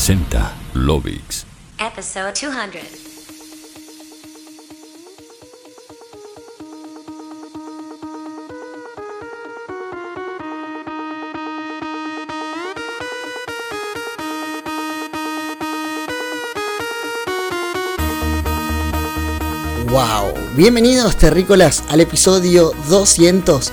Presenta Lovix. Episode 200. Wow, bienvenidos terrícolas al episodio 200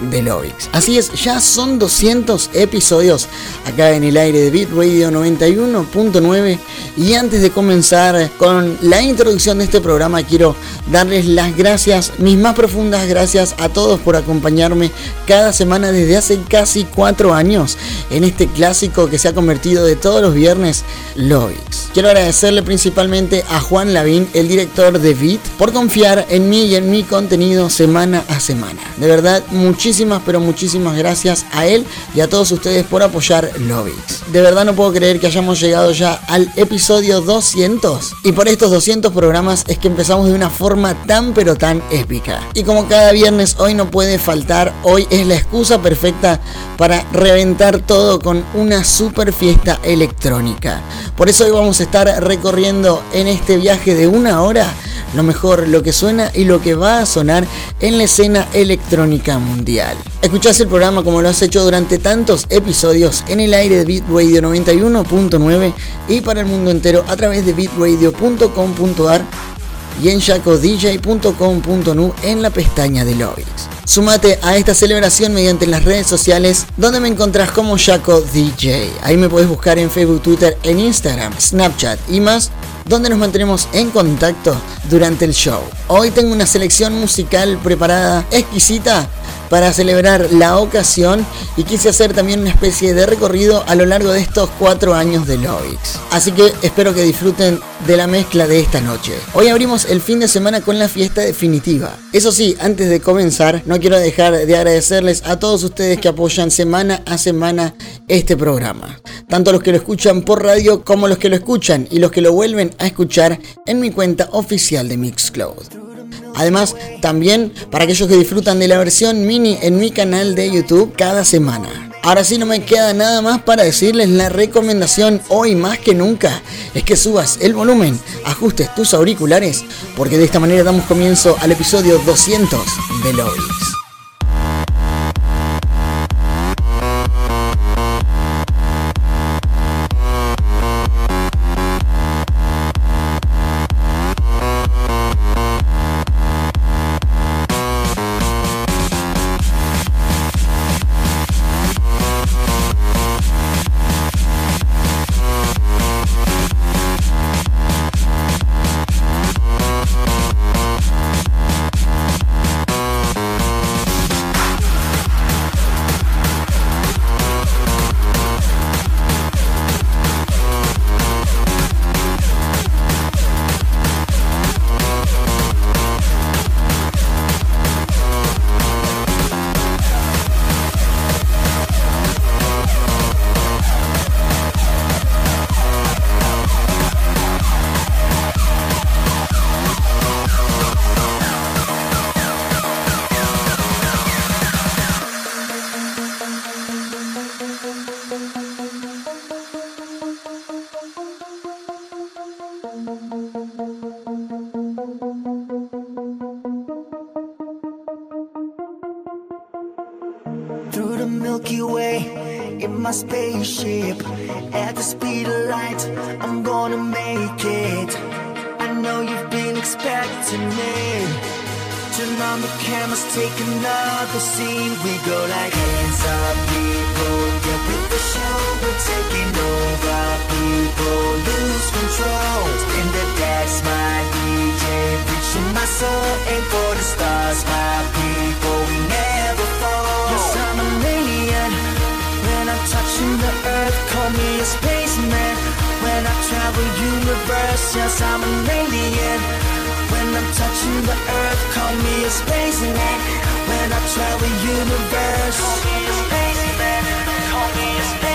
de Lovix. Así es, ya son 200 episodios acá en el aire de Beat Radio 91.9 y antes de comenzar con la introducción de este programa quiero darles las gracias, mis más profundas gracias a todos por acompañarme cada semana desde hace casi 4 años en este clásico que se ha convertido de todos los viernes Lovix. Quiero agradecerle principalmente a Juan Lavín, el director de Beat, por confiar en mí y en mi contenido semana a semana. De verdad, muchísimas, pero muchísimas gracias a él y a todos ustedes por apoyar Lovix. De verdad no puedo creer que hayamos llegado ya al episodio 200 y por estos 200 programas es que empezamos de una forma tan pero tan épica. Y como cada viernes hoy no puede faltar, hoy es la excusa perfecta para reventar todo con una super fiesta electrónica. Por eso hoy vamos a estar recorriendo en este viaje de una hora lo mejor, lo que suena y lo que va a sonar en la escena electrónica mundial. Escuchás el programa como lo has hecho durante tantos episodios en el aire de Beat Radio 91.9 y para el mundo entero a través de beatradio.com.ar y en jacodj.com.nu en la pestaña de Lovix. Sumate a esta celebración mediante las redes sociales donde me encontrás como Jaco DJ. Ahí me puedes buscar en Facebook, Twitter, en Instagram, Snapchat y más donde nos mantenemos en contacto durante el show. Hoy tengo una selección musical preparada exquisita para celebrar la ocasión y quise hacer también una especie de recorrido a lo largo de estos cuatro años de Lovix. Así que espero que disfruten de la mezcla de esta noche. Hoy abrimos el fin de semana con la fiesta definitiva. Eso sí, antes de comenzar, no quiero dejar de agradecerles a todos ustedes que apoyan semana a semana este programa. Tanto los que lo escuchan por radio como los que lo escuchan y los que lo vuelven a escuchar en mi cuenta oficial de Mixcloud. Además, también para aquellos que disfrutan de la versión mini en mi canal de YouTube cada semana. Ahora sí no me queda nada más para decirles la recomendación hoy más que nunca es que subas el volumen, ajustes tus auriculares, porque de esta manera damos comienzo al episodio 200 de Lovix. Aim for the stars, my people, we never fall. Yes, I'm an alien. When I'm touching the earth, call me a spaceman. When I travel universe, yes, I'm an alien. When I'm touching the earth, call me a spaceman. When I travel universe, call me a spaceman. Call me a spaceman.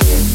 Thank you.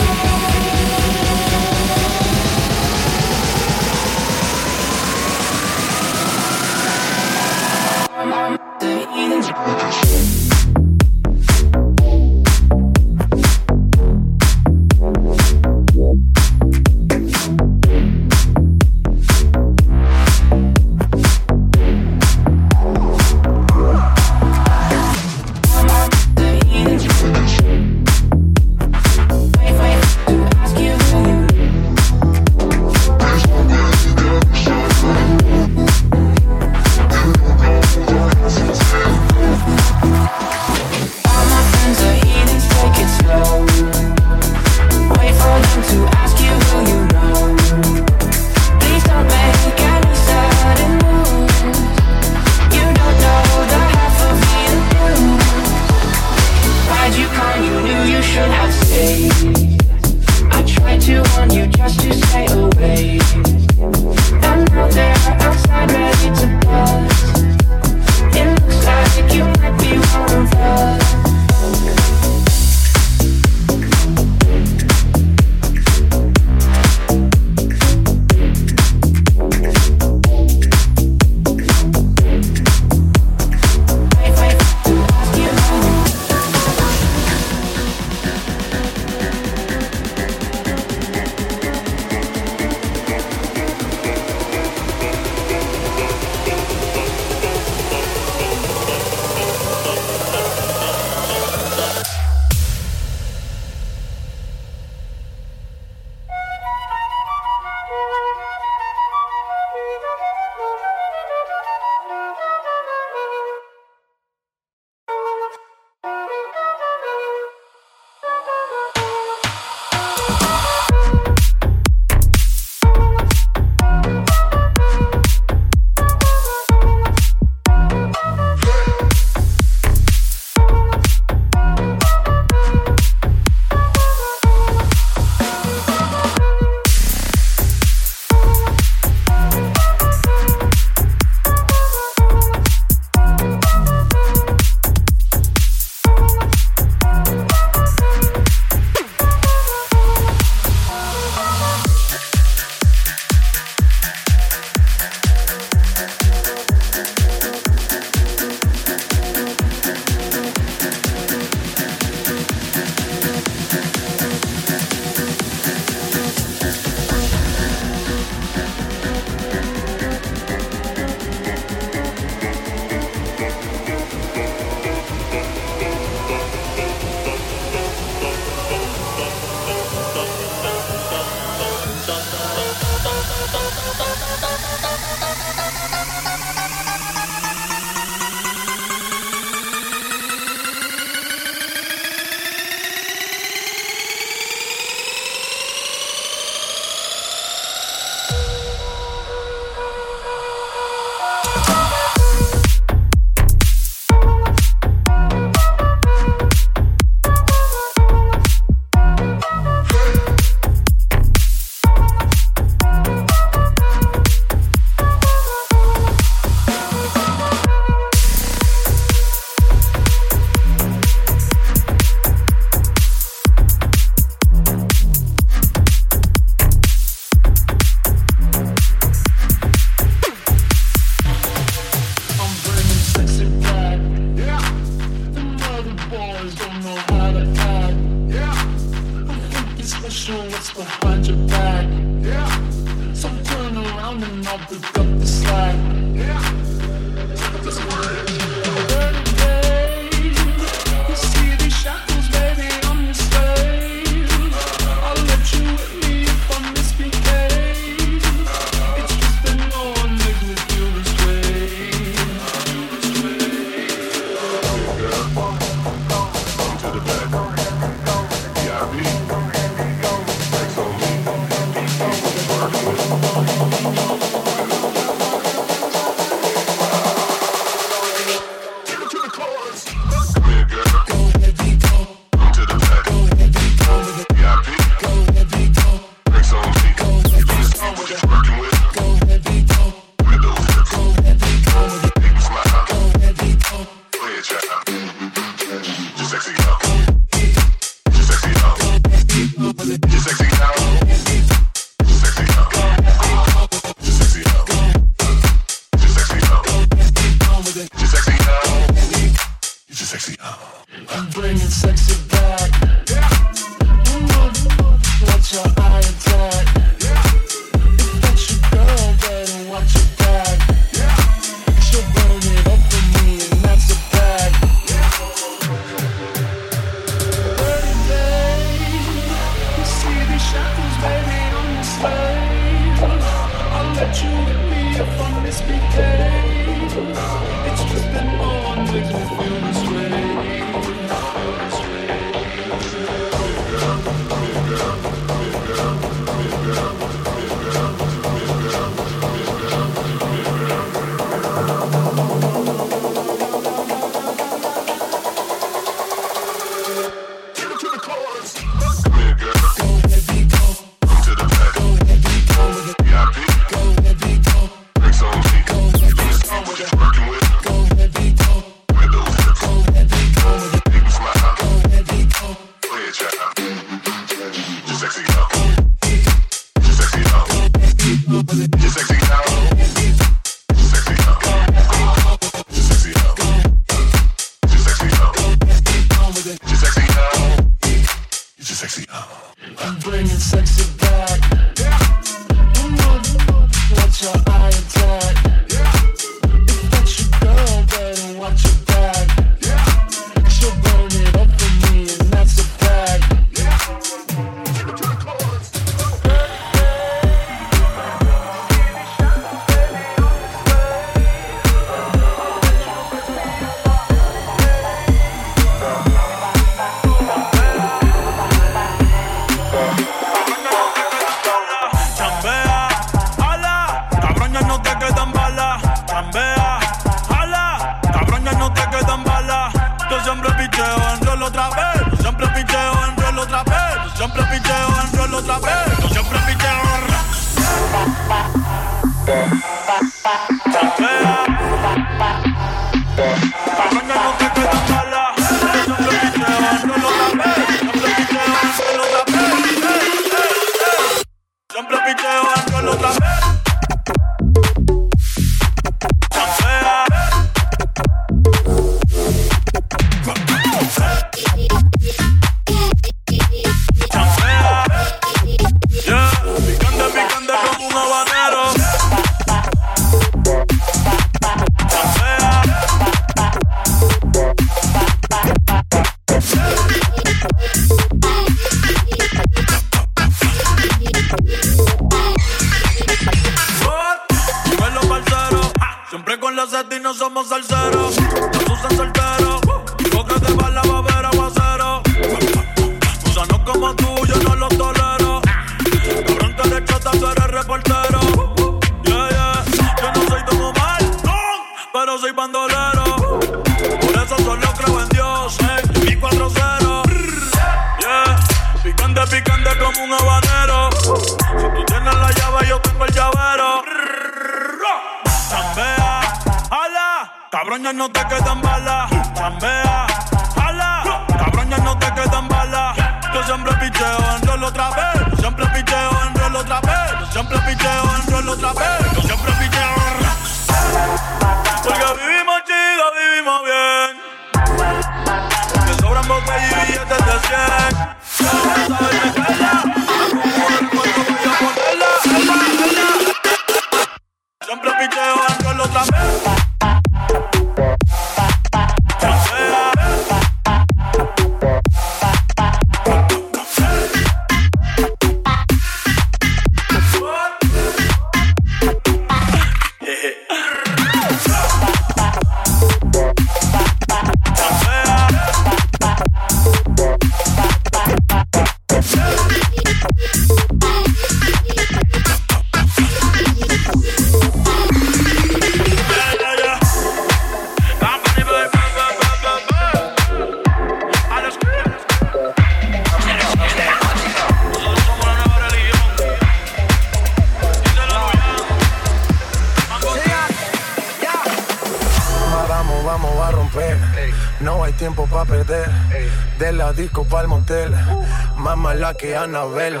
que Anabel.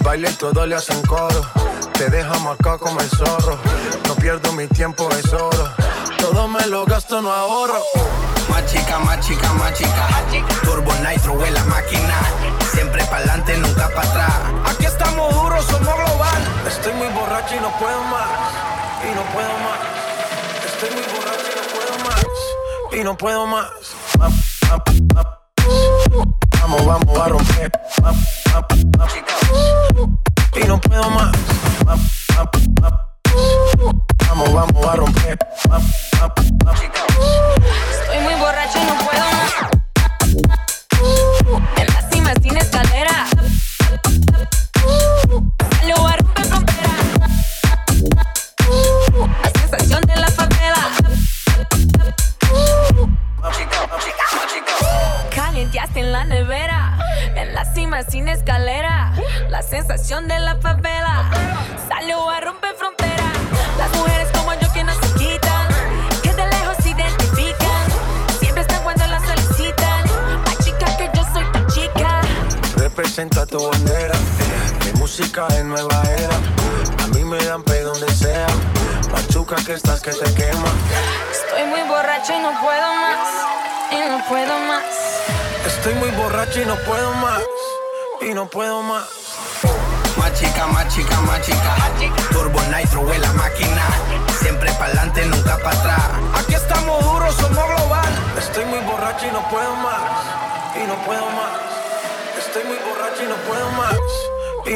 Baile y todo le hacen coro. Te deja marcado como el zorro. No pierdo mi tiempo, es oro. Todo me lo gasto, no ahorro. Más chica, más chica, más chica. Turbo Nitro en la máquina. Siempre pa'lante, nunca para atrás. Aquí estamos duros, somos global. Estoy muy borracho y no puedo más. Y no puedo más. Estoy muy borracho y no puedo más. Y no puedo más. Vamos, vamos a romper.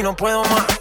no puedo más.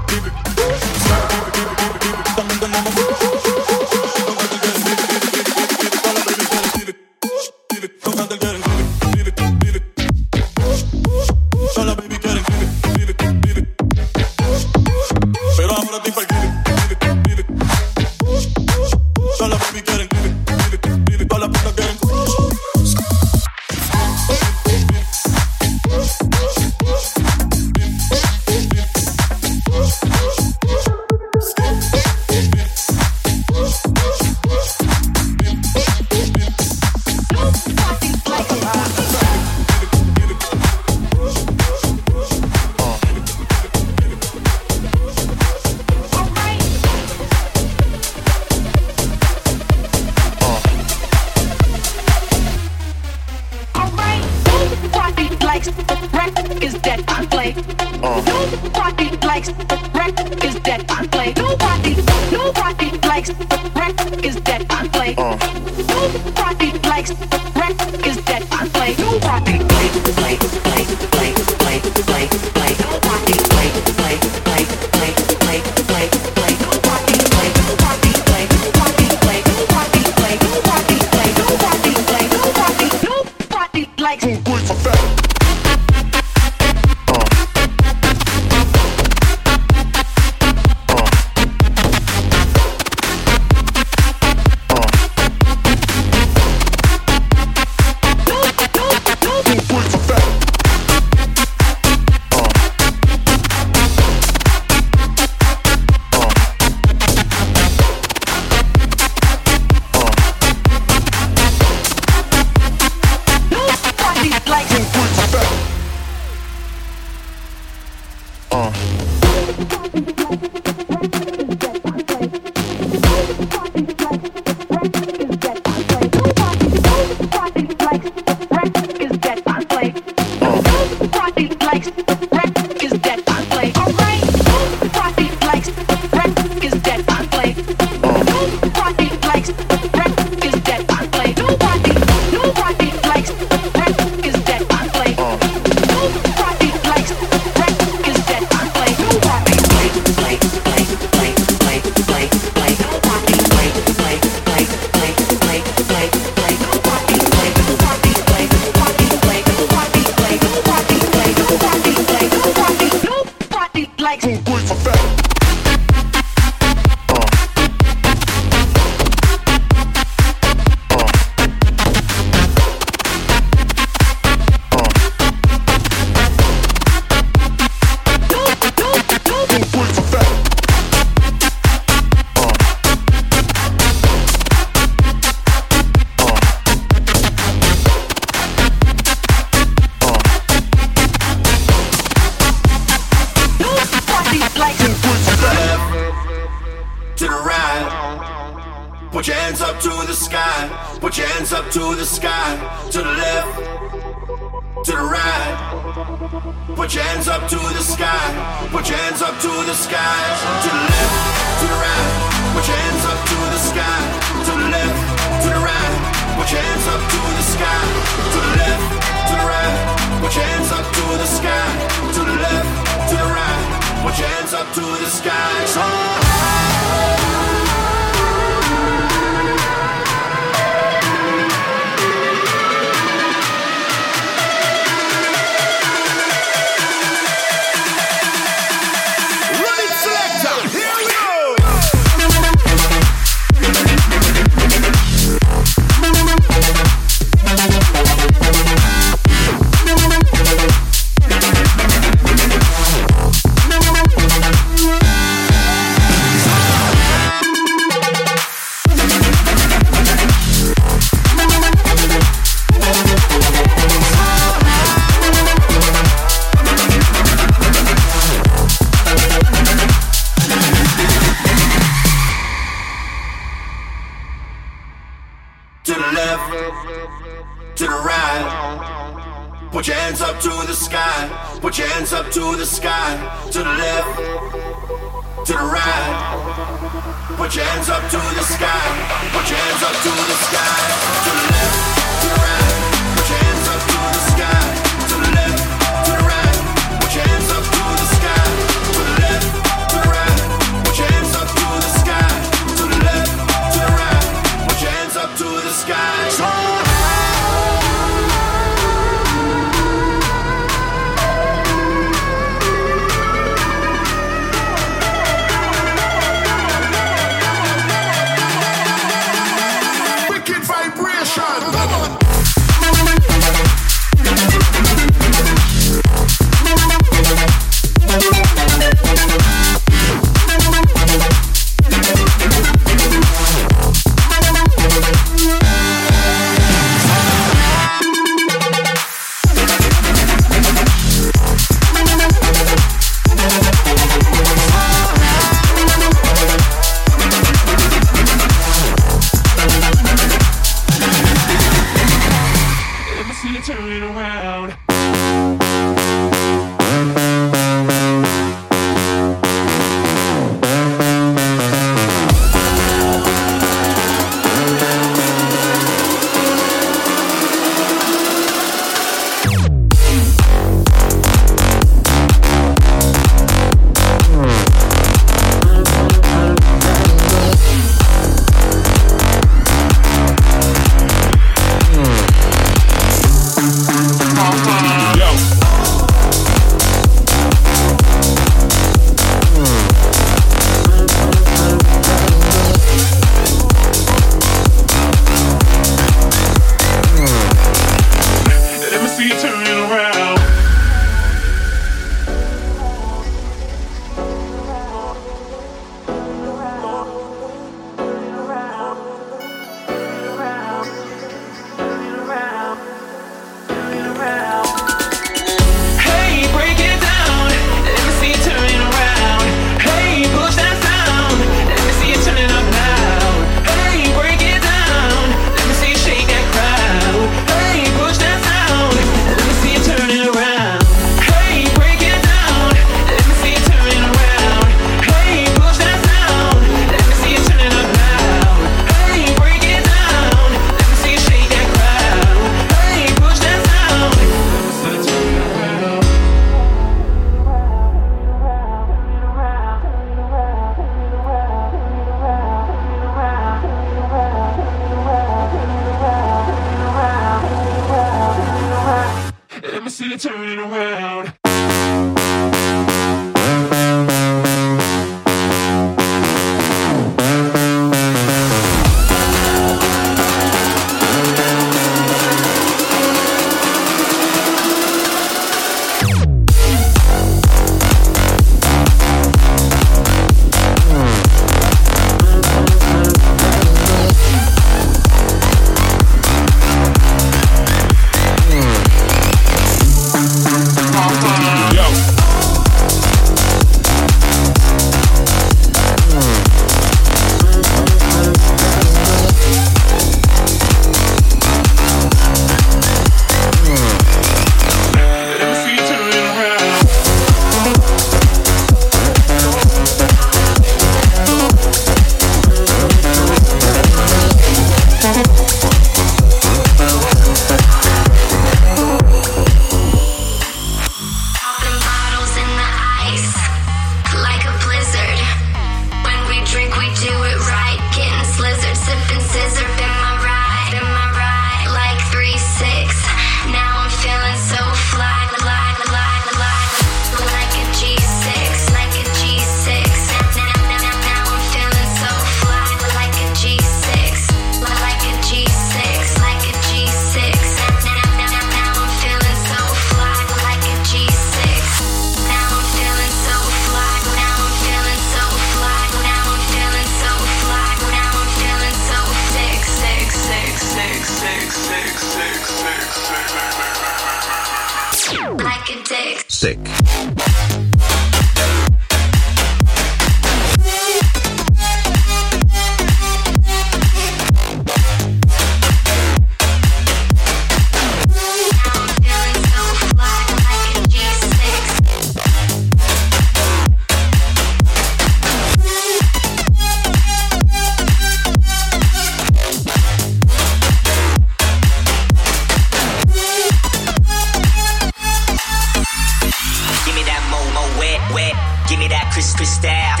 Me that crispy style.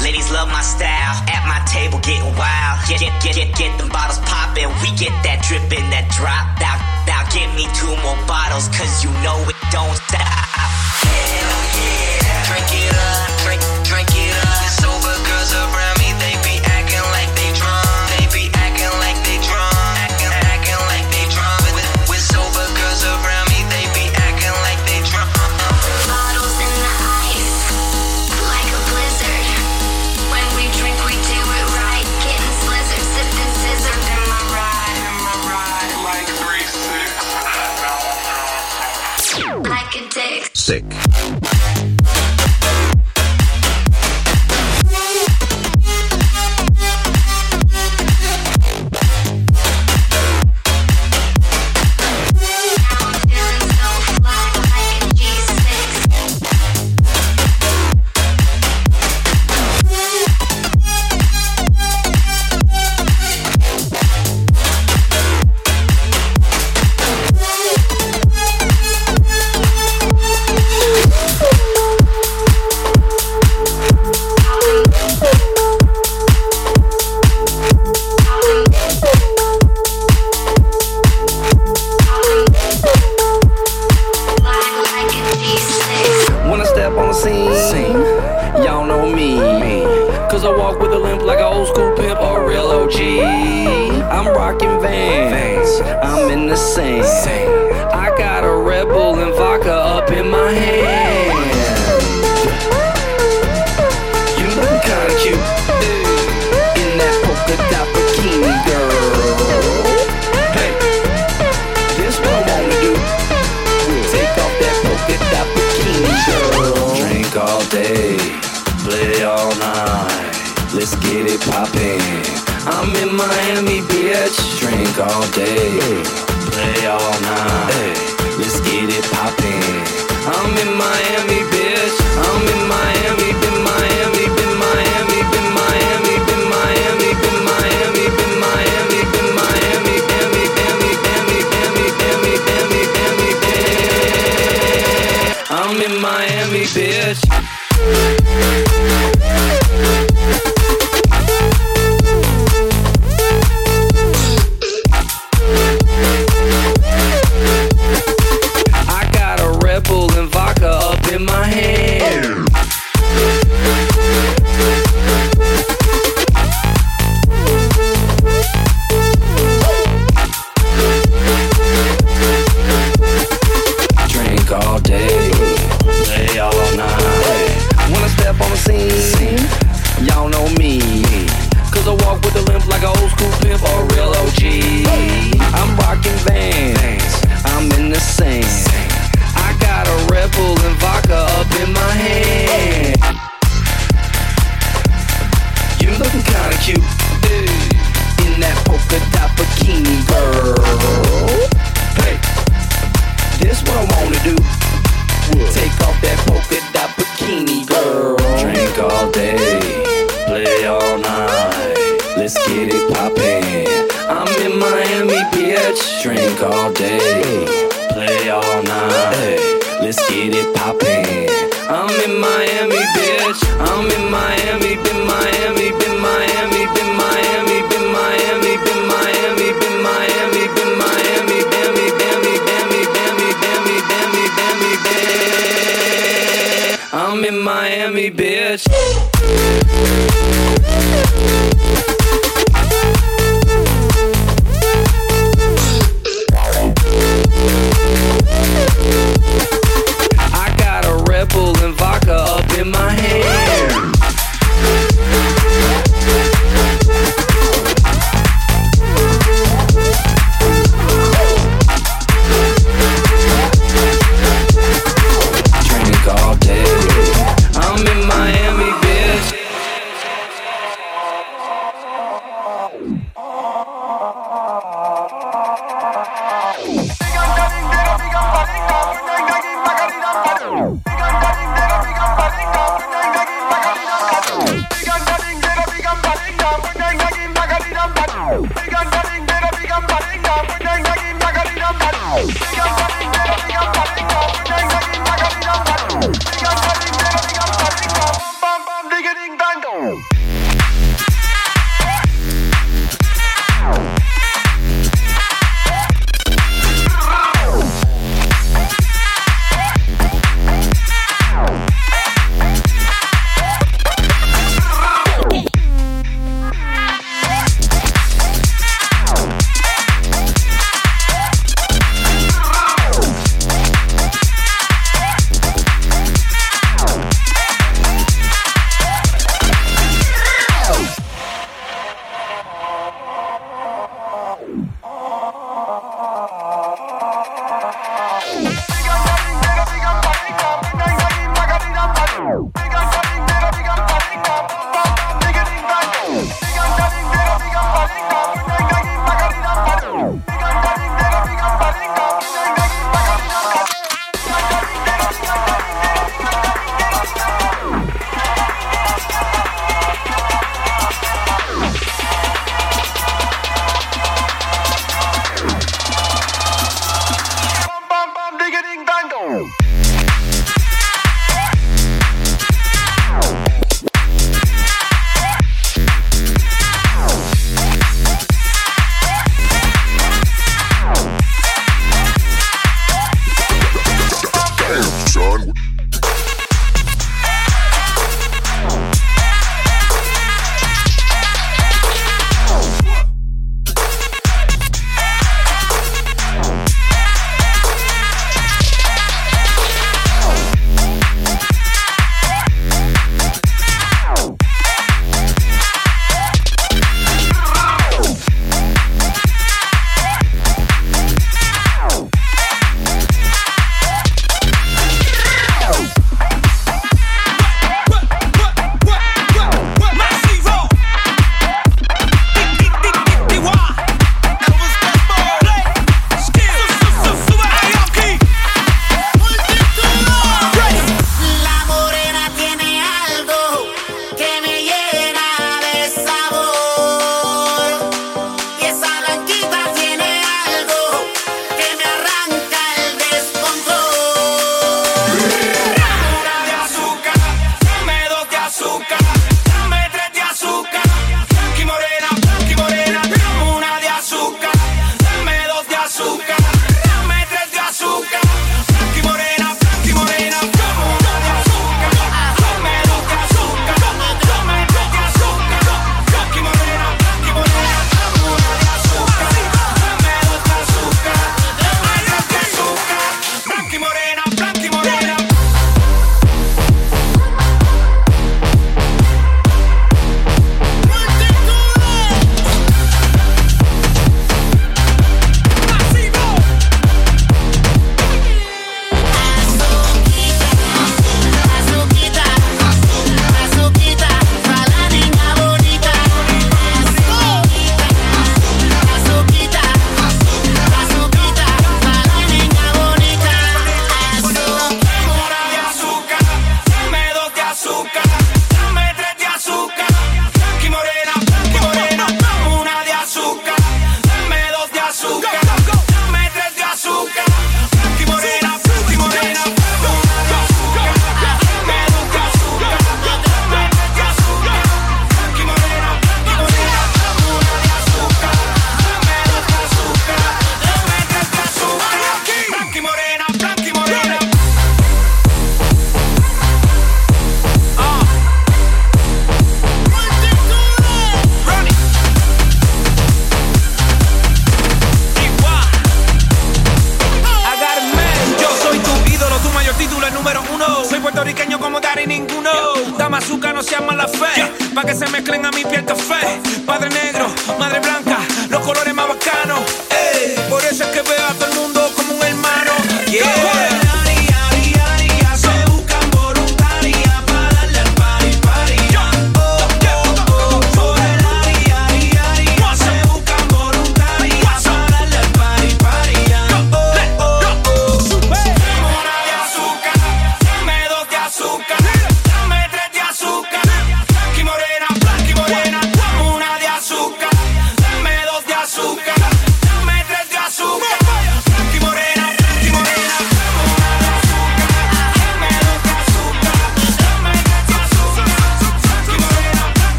Ladies love my style. At my table getting wild. Get get get get, get them bottles poppin'. We get that drippin', that drop. Now now give me two more bottles, cause you know it don't stop. sick. all day, play all night. Let's get it poppin'. I'm in Miami, bitch. Drink all day, play all night. Let's get it poppin'. I'm in Miami, bitch. I'm in Miami, been my I'm in Miami, bitch.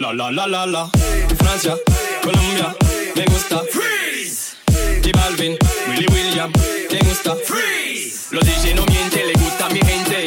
La la la la la. Francia, Colombia, me gusta. Freeze. J Balvin, Willy William, te gusta. Freeze. Los DJ no mienten, le gusta a mi gente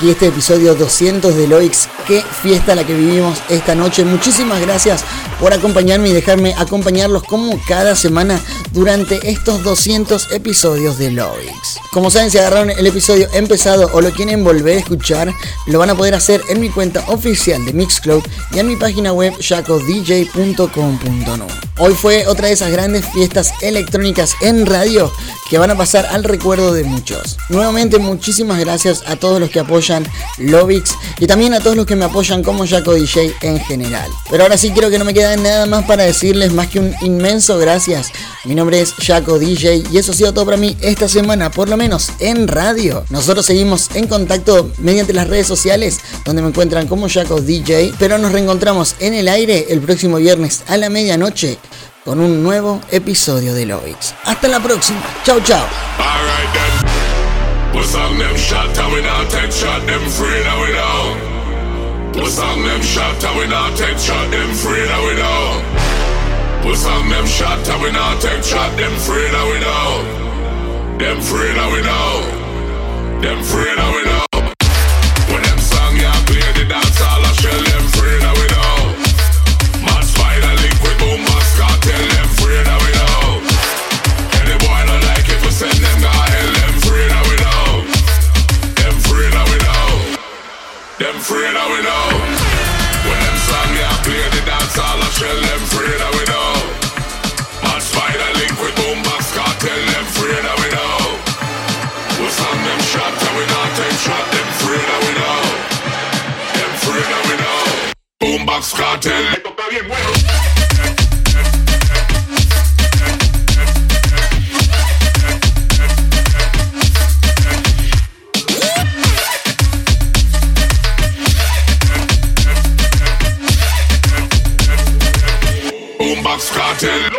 aquí este episodio 200 de Loix. Qué fiesta la que vivimos esta noche. Muchísimas gracias por acompañarme y dejarme acompañarlos como cada semana durante estos 200 episodios de Loix. Como saben, si agarraron el episodio empezado o lo quieren volver a escuchar, lo van a poder hacer en mi cuenta oficial de Mixcloud y en mi página web jacodj.com.no. Hoy fue otra de esas grandes fiestas electrónicas en radio que van a pasar al recuerdo de muchos. Nuevamente muchísimas gracias a todos los que apoyan Lovix y también a todos los que me apoyan como Jaco DJ en general. Pero ahora sí quiero que no me queda nada más para decirles más que un inmenso gracias. Mi nombre es Jaco DJ y eso ha sido todo para mí esta semana, por lo menos en radio. Nosotros seguimos en contacto mediante las redes sociales donde me encuentran como Jaco DJ, pero nos reencontramos en el aire el próximo viernes a la medianoche con un nuevo episodio de Lovix. Hasta la próxima. Chao, chao. Them free we know. Them free we know. Cartel. Esto está bien bueno. Cartel.